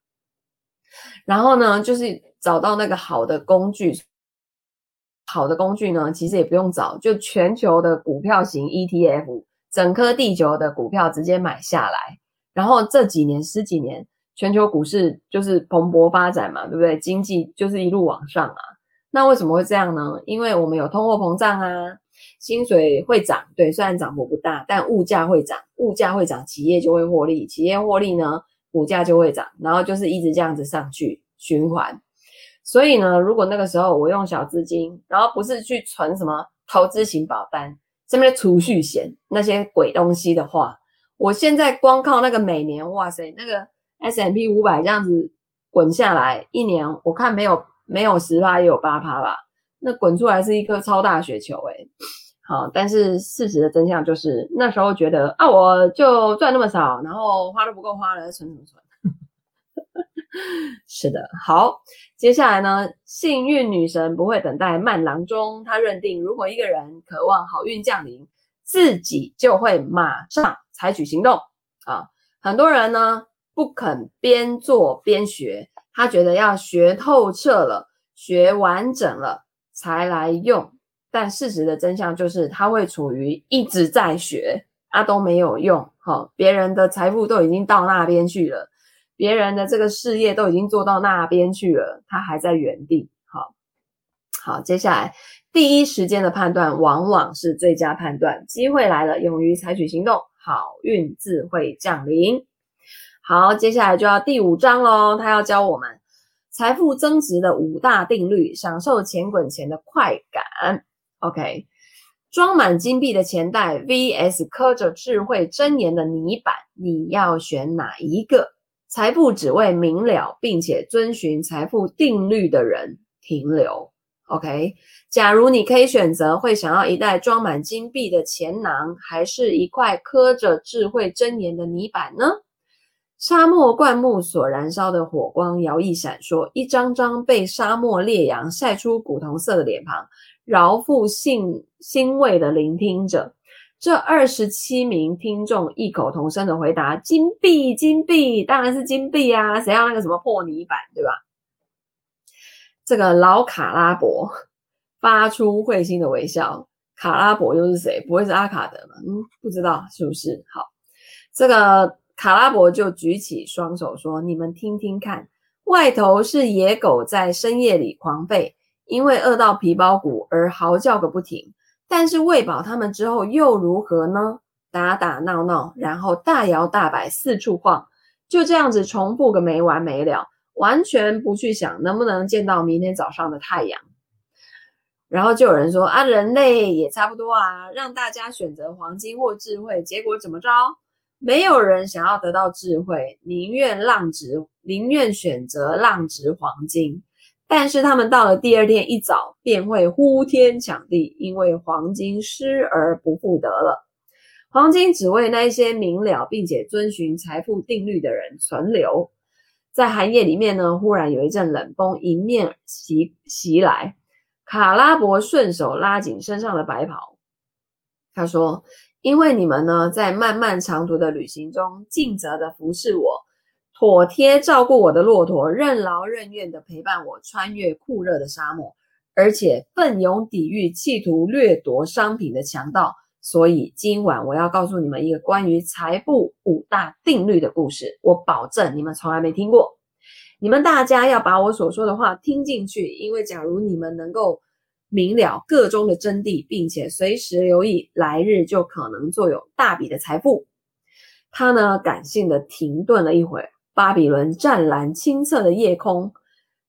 Speaker 1: 然后呢，就是找到那个好的工具，好的工具呢，其实也不用找，就全球的股票型 ETF，整颗地球的股票直接买下来，然后这几年十几年。全球股市就是蓬勃发展嘛，对不对？经济就是一路往上啊。那为什么会这样呢？因为我们有通货膨胀啊，薪水会涨，对，虽然涨幅不大，但物价会涨，物价会涨，企业就会获利，企业获利呢，股价就会涨，然后就是一直这样子上去循环。所以呢，如果那个时候我用小资金，然后不是去存什么投资型保单、什么储蓄险那些鬼东西的话，我现在光靠那个每年，哇塞，那个。S M P 五百这样子滚下来，一年我看没有没有十趴也有八趴吧，那滚出来是一颗超大雪球诶、好，但是事实的真相就是那时候觉得啊，我就赚那么少，然后花都不够花了，存什么存？[LAUGHS] 是的，好，接下来呢，幸运女神不会等待慢郎中，她认定如果一个人渴望好运降临，自己就会马上采取行动啊，很多人呢。不肯边做边学，他觉得要学透彻了、学完整了才来用。但事实的真相就是，他会处于一直在学，啊都没有用。好，别人的财富都已经到那边去了，别人的这个事业都已经做到那边去了，他还在原地。好，好，接下来第一时间的判断往往是最佳判断，机会来了，勇于采取行动，好运自会降临。好，接下来就要第五章喽。他要教我们财富增值的五大定律，享受钱滚钱的快感。OK，装满金币的钱袋 vs 刻着智慧箴言的泥板，你要选哪一个？财富只为明了并且遵循财富定律的人停留。OK，假如你可以选择，会想要一袋装满金币的钱囊，还是一块刻着智慧箴言的泥板呢？沙漠灌木所燃烧的火光摇曳闪烁，一张张被沙漠烈阳晒出古铜色的脸庞，饶富兴欣慰的聆听着。这二十七名听众异口同声的回答：“金币，金币，当然是金币啊！谁要那个什么破泥板，对吧？”这个老卡拉伯发出会心的微笑。卡拉伯又是谁？不会是阿卡德吗？嗯，不知道是不是？好，这个。卡拉伯就举起双手说：“你们听听看，外头是野狗在深夜里狂吠，因为饿到皮包骨而嚎叫个不停。但是喂饱他们之后又如何呢？打打闹闹，然后大摇大摆四处晃，就这样子重复个没完没了，完全不去想能不能见到明天早上的太阳。然后就有人说啊，人类也差不多啊，让大家选择黄金或智慧，结果怎么着？没有人想要得到智慧，宁愿浪值，宁愿选择浪值黄金。但是他们到了第二天一早，便会呼天抢地，因为黄金失而不复得了。黄金只为那些明了并且遵循财富定律的人存留。在寒夜里面呢，忽然有一阵冷风迎面袭袭来，卡拉伯顺手拉紧身上的白袍，他说。因为你们呢，在漫漫长途的旅行中，尽责的服侍我，妥帖照顾我的骆驼，任劳任怨的陪伴我穿越酷热的沙漠，而且奋勇抵御企图掠夺商品的强盗。所以今晚我要告诉你们一个关于财富五大定律的故事，我保证你们从来没听过。你们大家要把我所说的话听进去，因为假如你们能够。明了个中的真谛，并且随时留意，来日就可能坐有大笔的财富。他呢，感性的停顿了一会。巴比伦湛蓝清澈的夜空，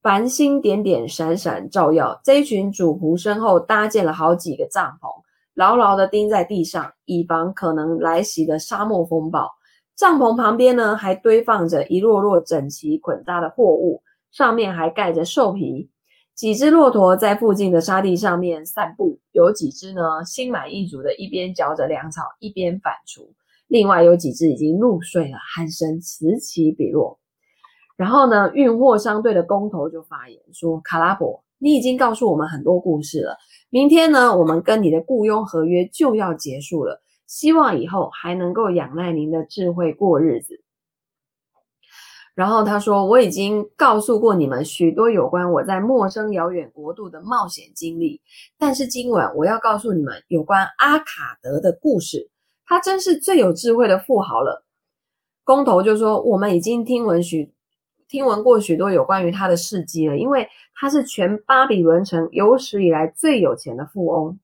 Speaker 1: 繁星点点闪闪照耀。这一群主仆身后搭建了好几个帐篷，牢牢地钉在地上，以防可能来袭的沙漠风暴。帐篷旁边呢，还堆放着一摞摞整齐捆扎的货物，上面还盖着兽皮。几只骆驼在附近的沙地上面散步，有几只呢，心满意足的一边嚼着粮草，一边反刍；另外有几只已经入睡了，鼾声此起彼落。然后呢，运货商队的工头就发言说：“卡拉伯，你已经告诉我们很多故事了。明天呢，我们跟你的雇佣合约就要结束了，希望以后还能够仰赖您的智慧过日子。”然后他说：“我已经告诉过你们许多有关我在陌生遥远国度的冒险经历，但是今晚我要告诉你们有关阿卡德的故事。他真是最有智慧的富豪了。”工头就说：“我们已经听闻许听闻过许多有关于他的事迹了，因为他是全巴比伦城有史以来最有钱的富翁。”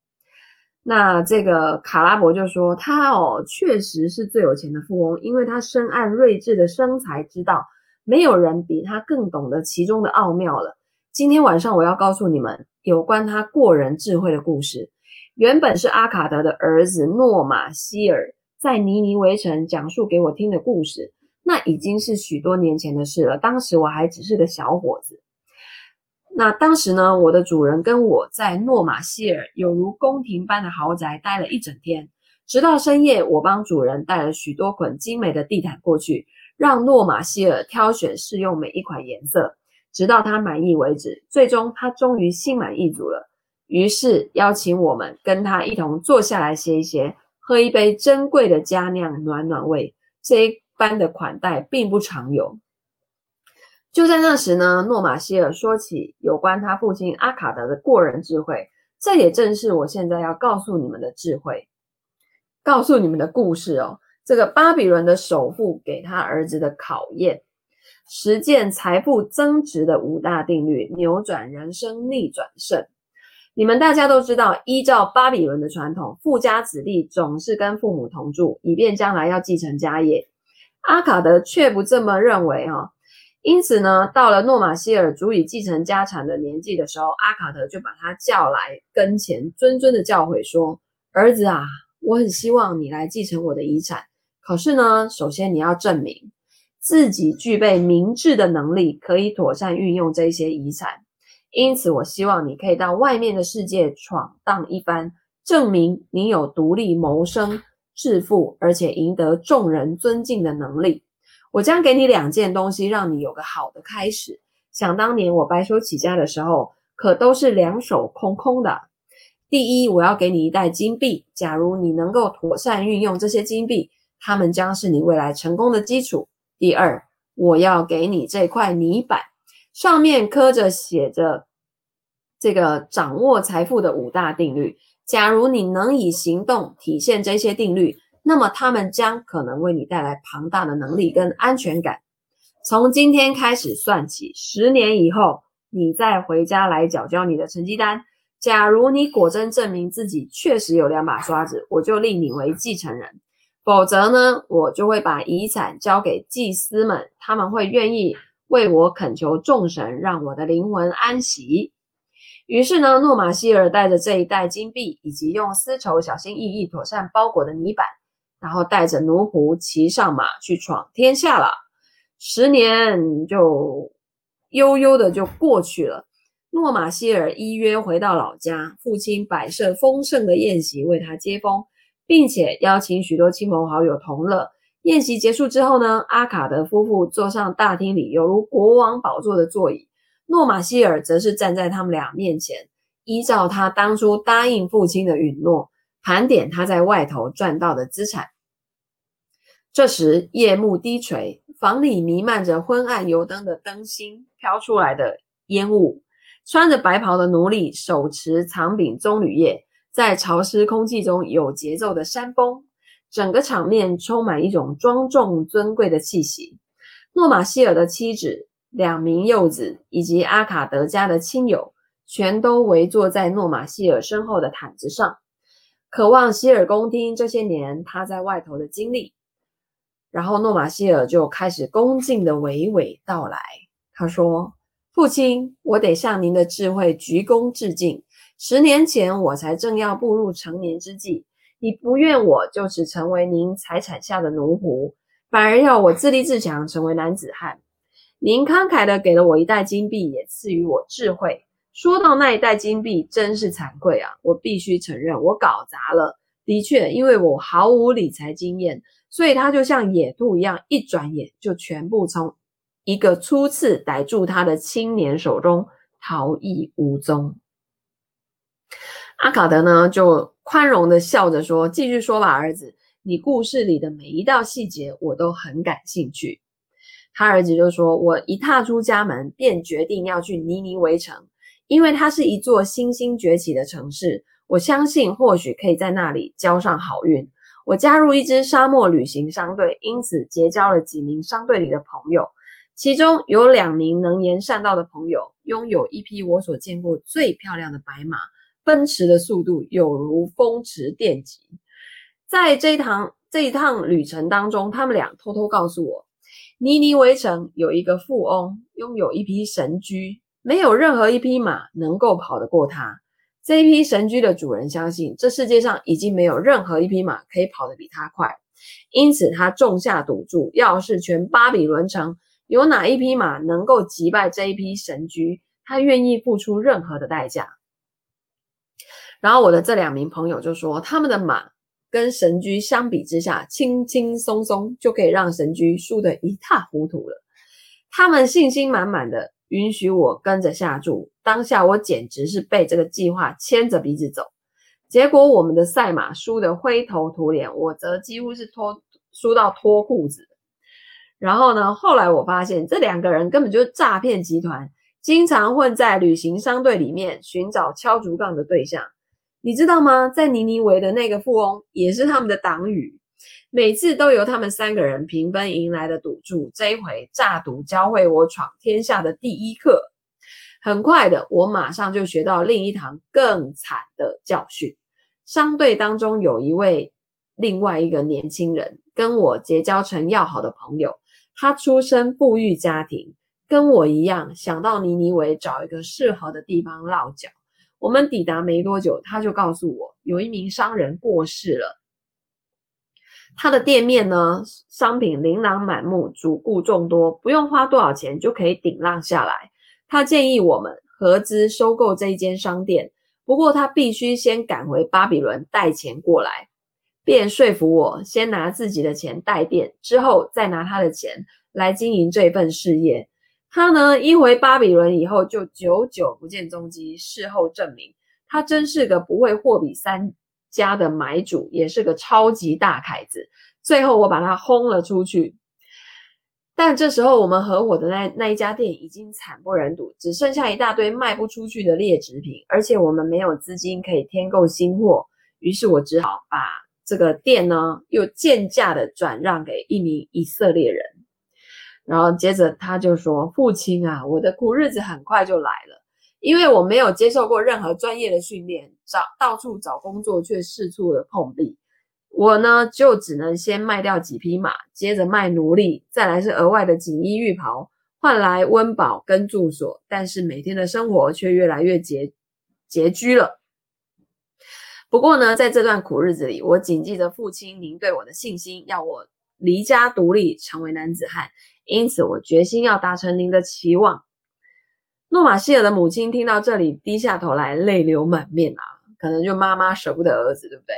Speaker 1: 那这个卡拉伯就说：“他哦，确实是最有钱的富翁，因为他深谙睿智的生财之道。”没有人比他更懂得其中的奥妙了。今天晚上我要告诉你们有关他过人智慧的故事。原本是阿卡德的儿子诺马希尔在尼尼微城讲述给我听的故事，那已经是许多年前的事了。当时我还只是个小伙子。那当时呢，我的主人跟我在诺马希尔有如宫廷般的豪宅待了一整天，直到深夜，我帮主人带了许多捆精美的地毯过去。让诺马希尔挑选试用每一款颜色，直到他满意为止。最终，他终于心满意足了。于是邀请我们跟他一同坐下来歇一歇，喝一杯珍贵的佳酿暖暖胃。这一般的款待并不常有。就在那时呢，诺马希尔说起有关他父亲阿卡德的过人智慧，这也正是我现在要告诉你们的智慧，告诉你们的故事哦。这个巴比伦的首富给他儿子的考验，实践财富增值的五大定律，扭转人生逆转胜。你们大家都知道，依照巴比伦的传统，富家子弟总是跟父母同住，以便将来要继承家业。阿卡德却不这么认为哈，因此呢，到了诺马希尔足以继承家产的年纪的时候，阿卡德就把他叫来跟前，谆谆的教诲说：“儿子啊，我很希望你来继承我的遗产。”可是呢，首先你要证明自己具备明智的能力，可以妥善运用这些遗产。因此，我希望你可以到外面的世界闯荡一番，证明你有独立谋生、致富，而且赢得众人尊敬的能力。我将给你两件东西，让你有个好的开始。想当年我白手起家的时候，可都是两手空空的。第一，我要给你一袋金币。假如你能够妥善运用这些金币，它们将是你未来成功的基础。第二，我要给你这块泥板，上面刻着写着这个掌握财富的五大定律。假如你能以行动体现这些定律，那么他们将可能为你带来庞大的能力跟安全感。从今天开始算起，十年以后，你再回家来缴交你的成绩单。假如你果真证明自己确实有两把刷子，我就立你为继承人。否则呢，我就会把遗产交给祭司们，他们会愿意为我恳求众神，让我的灵魂安息。于是呢，诺玛希尔带着这一袋金币，以及用丝绸小心翼翼妥善包裹的泥板，然后带着奴仆骑上马去闯天下了。十年就悠悠的就过去了。诺玛希尔依约回到老家，父亲摆设丰盛的宴席为他接风，并且邀请许多亲朋好友同乐。宴席结束之后呢，阿卡德夫妇坐上大厅里犹如国王宝座的座椅。诺玛希尔则是站在他们俩面前，依照他当初答应父亲的允诺，盘点他在外头赚到的资产。这时夜幕低垂，房里弥漫着昏暗油灯的灯芯飘出来的烟雾，穿着白袍的奴隶手持长柄棕榈叶，在潮湿空气中有节奏的扇风，整个场面充满一种庄重尊贵的气息。诺玛希尔的妻子。两名幼子以及阿卡德家的亲友，全都围坐在诺玛希尔身后的毯子上，渴望希尔公听这些年他在外头的经历。然后诺玛希尔就开始恭敬的娓娓道来。他说：“父亲，我得向您的智慧鞠躬致敬。十年前我才正要步入成年之际，你不愿我就此成为您财产下的奴仆，反而要我自立自强，成为男子汉。”您慷慨的给了我一袋金币，也赐予我智慧。说到那一袋金币，真是惭愧啊！我必须承认，我搞砸了。的确，因为我毫无理财经验，所以他就像野兔一样，一转眼就全部从一个初次逮住他的青年手中逃逸无踪。阿卡德呢，就宽容的笑着说：“继续说吧，儿子，你故事里的每一道细节，我都很感兴趣。”他儿子就说：“我一踏出家门，便决定要去尼尼微城，因为它是一座新兴崛起的城市。我相信或许可以在那里交上好运。我加入一支沙漠旅行商队，因此结交了几名商队里的朋友，其中有两名能言善道的朋友，拥有一匹我所见过最漂亮的白马，奔驰的速度有如风驰电极。在这一趟这一趟旅程当中，他们俩偷偷告诉我。”尼尼微城有一个富翁，拥有一匹神驹，没有任何一匹马能够跑得过他。这一匹神驹的主人相信，这世界上已经没有任何一匹马可以跑得比他快，因此他种下赌注，要是全巴比伦城有哪一匹马能够击败这一匹神驹，他愿意付出任何的代价。然后我的这两名朋友就说，他们的马。跟神驹相比之下，轻轻松松就可以让神驹输得一塌糊涂了。他们信心满满的允许我跟着下注，当下我简直是被这个计划牵着鼻子走。结果我们的赛马输得灰头土脸，我则几乎是脱输到脱裤子。然后呢，后来我发现这两个人根本就是诈骗集团，经常混在旅行商队里面寻找敲竹杠的对象。你知道吗？在尼尼维的那个富翁也是他们的党羽，每次都由他们三个人平分赢来的赌注。这一回诈赌教会我闯天下的第一课。很快的，我马上就学到另一堂更惨的教训。商队当中有一位另外一个年轻人，跟我结交成要好的朋友。他出身富裕家庭，跟我一样想到尼尼维找一个适合的地方落脚。我们抵达没多久，他就告诉我，有一名商人过世了。他的店面呢，商品琳琅满目，主顾众多，不用花多少钱就可以顶让下来。他建议我们合资收购这一间商店，不过他必须先赶回巴比伦带钱过来，便说服我先拿自己的钱带店，之后再拿他的钱来经营这份事业。他呢，一回巴比伦以后就久久不见踪迹。事后证明，他真是个不会货比三家的买主，也是个超级大凯子。最后我把他轰了出去。但这时候我们合伙的那那一家店已经惨不忍睹，只剩下一大堆卖不出去的劣质品，而且我们没有资金可以添购新货。于是我只好把这个店呢，又贱价的转让给一名以色列人。然后接着他就说：“父亲啊，我的苦日子很快就来了，因为我没有接受过任何专业的训练，找到处找工作却四处的碰壁。我呢就只能先卖掉几匹马，接着卖奴隶，再来是额外的锦衣玉袍，换来温饱跟住所。但是每天的生活却越来越拮拮据了。不过呢，在这段苦日子里，我谨记着父亲您对我的信心，要我离家独立，成为男子汉。因此，我决心要达成您的期望。诺玛希尔的母亲听到这里，低下头来，泪流满面啊，可能就妈妈舍不得儿子，对不对？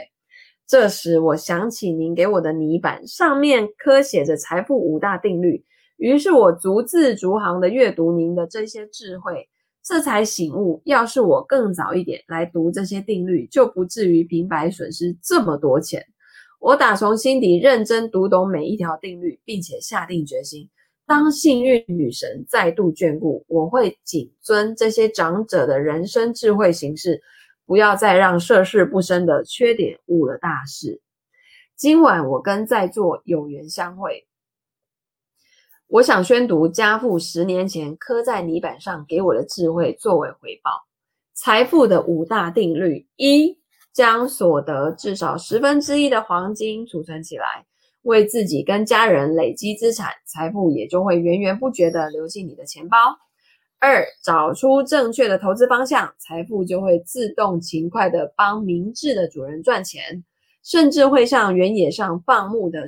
Speaker 1: 这时，我想起您给我的泥板，上面刻写着财富五大定律，于是我逐字逐行的阅读您的这些智慧。这才醒悟，要是我更早一点来读这些定律，就不至于平白损失这么多钱。我打从心底认真读懂每一条定律，并且下定决心，当幸运女神再度眷顾，我会谨遵这些长者的人生智慧行事，不要再让涉世不深的缺点误了大事。今晚我跟在座有缘相会。我想宣读家父十年前刻在泥板上给我的智慧作为回报。财富的五大定律：一、将所得至少十分之一的黄金储存起来，为自己跟家人累积资产，财富也就会源源不绝地流进你的钱包。二、找出正确的投资方向，财富就会自动勤快地帮明智的主人赚钱，甚至会像原野上放牧的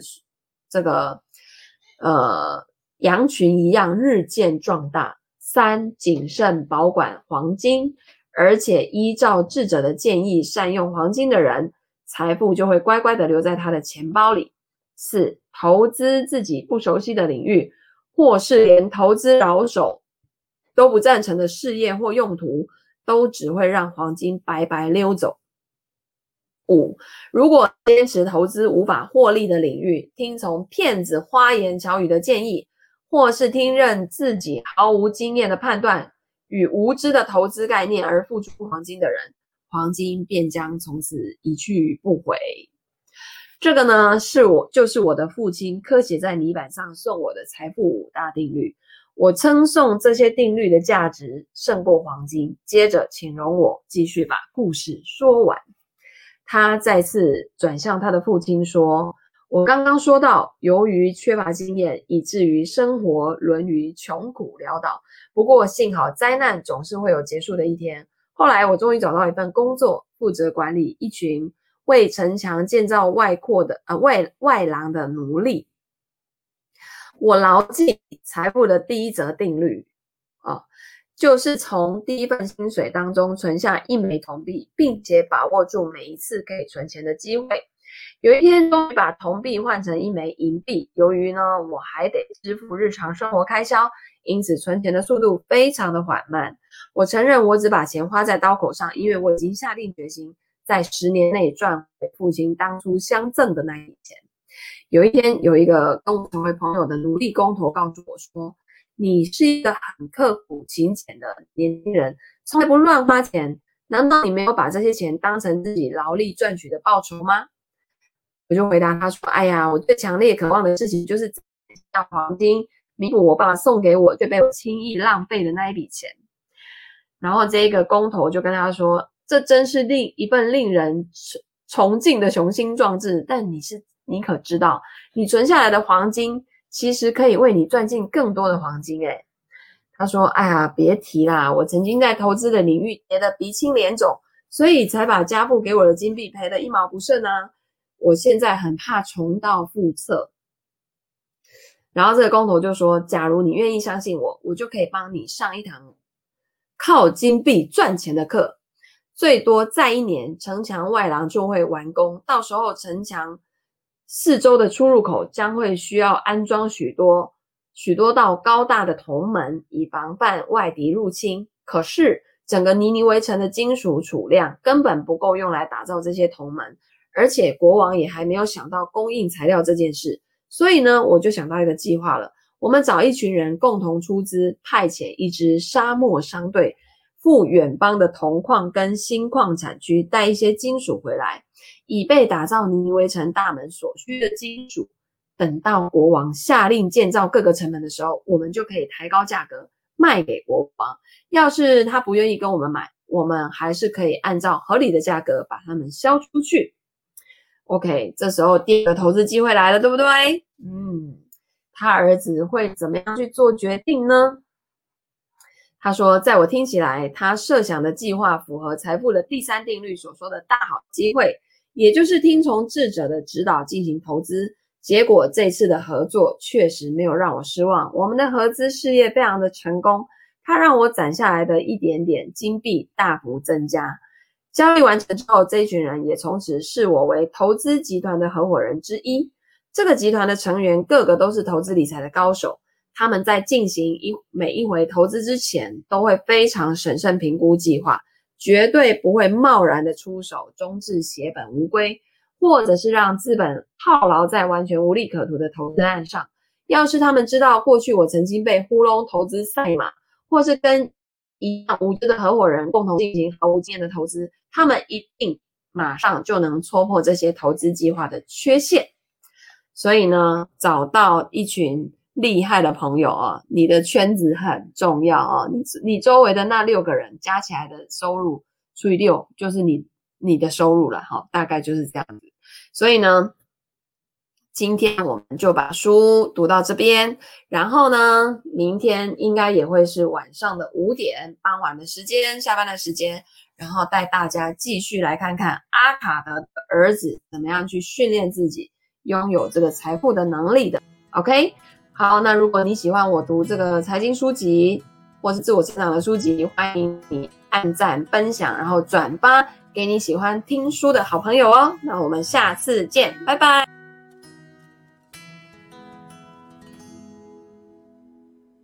Speaker 1: 这个呃。羊群一样日渐壮大。三、谨慎保管黄金，而且依照智者的建议善用黄金的人，财富就会乖乖地留在他的钱包里。四、投资自己不熟悉的领域，或是连投资老手都不赞成的事业或用途，都只会让黄金白白溜走。五、如果坚持投资无法获利的领域，听从骗子花言巧语的建议。或是听任自己毫无经验的判断与无知的投资概念而付出黄金的人，黄金便将从此一去不回。这个呢，是我就是我的父亲刻写在泥板上送我的财富五大定律。我称颂这些定律的价值胜过黄金。接着，请容我继续把故事说完。他再次转向他的父亲说。我刚刚说到，由于缺乏经验，以至于生活沦于穷苦潦倒。不过幸好灾难总是会有结束的一天。后来我终于找到一份工作，负责管理一群为城墙建造外扩的呃外外廊的奴隶。我牢记财富的第一则定律啊、就是从第一份薪水当中存下一枚铜币，并且把握住每一次可以存钱的机会。有一天，终于把铜币换成一枚银币。由于呢，我还得支付日常生活开销，因此存钱的速度非常的缓慢。我承认，我只把钱花在刀口上，因为我已经下定决心，在十年内赚回父亲当初相赠的那一笔钱。有一天，有一个跟我成为朋友的奴隶工头告诉我说：“你是一个很刻苦勤俭的年轻人，从来不乱花钱。难道你没有把这些钱当成自己劳力赚取的报酬吗？”我就回答他说：“哎呀，我最强烈渴望的事情就是要黄金弥补我爸爸送给我却被我轻易浪费的那一笔钱。”然后这个工头就跟他说：“这真是另一份令人崇敬的雄心壮志。但你是你可知道，你存下来的黄金其实可以为你赚进更多的黄金。”诶他说：“哎呀，别提啦，我曾经在投资的领域跌得鼻青脸肿，所以才把家父给我的金币赔得一毛不剩啊。”我现在很怕重蹈覆辙，然后这个工头就说：“假如你愿意相信我，我就可以帮你上一堂靠金币赚钱的课。最多再一年，城墙外廊就会完工。到时候，城墙四周的出入口将会需要安装许多许多道高大的铜门，以防范外敌入侵。可是，整个尼尼微城的金属储量根本不够用来打造这些铜门。”而且国王也还没有想到供应材料这件事，所以呢，我就想到一个计划了。我们找一群人共同出资，派遣一支沙漠商队，赴远方的铜矿跟锌矿产区带一些金属回来，以备打造尼尼微城大门所需的金属。等到国王下令建造各个城门的时候，我们就可以抬高价格卖给国王。要是他不愿意跟我们买，我们还是可以按照合理的价格把他们销出去。OK，这时候第二个投资机会来了，对不对？嗯，他儿子会怎么样去做决定呢？他说，在我听起来，他设想的计划符合财富的第三定律所说的大好机会，也就是听从智者的指导进行投资。结果这次的合作确实没有让我失望，我们的合资事业非常的成功，它让我攒下来的一点点金币大幅增加。交易完成之后，这一群人也从此视我为投资集团的合伙人之一。这个集团的成员个个都是投资理财的高手，他们在进行一每一回投资之前，都会非常审慎评估计划，绝对不会贸然的出手，终致血本无归。或者是让资本耗劳在完全无利可图的投资案上。要是他们知道过去我曾经被糊弄投资赛马，或是跟一样无知的合伙人共同进行毫无经验的投资，他们一定马上就能戳破这些投资计划的缺陷。所以呢，找到一群厉害的朋友啊，你的圈子很重要啊。你你周围的那六个人加起来的收入除以六，就是你你的收入了哈，大概就是这样子。所以呢，今天我们就把书读到这边，然后呢，明天应该也会是晚上的五点，傍晚的时间，下班的时间，然后带大家继续来看看阿卡的儿子怎么样去训练自己拥有这个财富的能力的。OK，好，那如果你喜欢我读这个财经书籍或是自我成长的书籍，欢迎你按赞、分享，然后转发。给你喜欢听书的好朋友哦，那我们下次见，拜拜。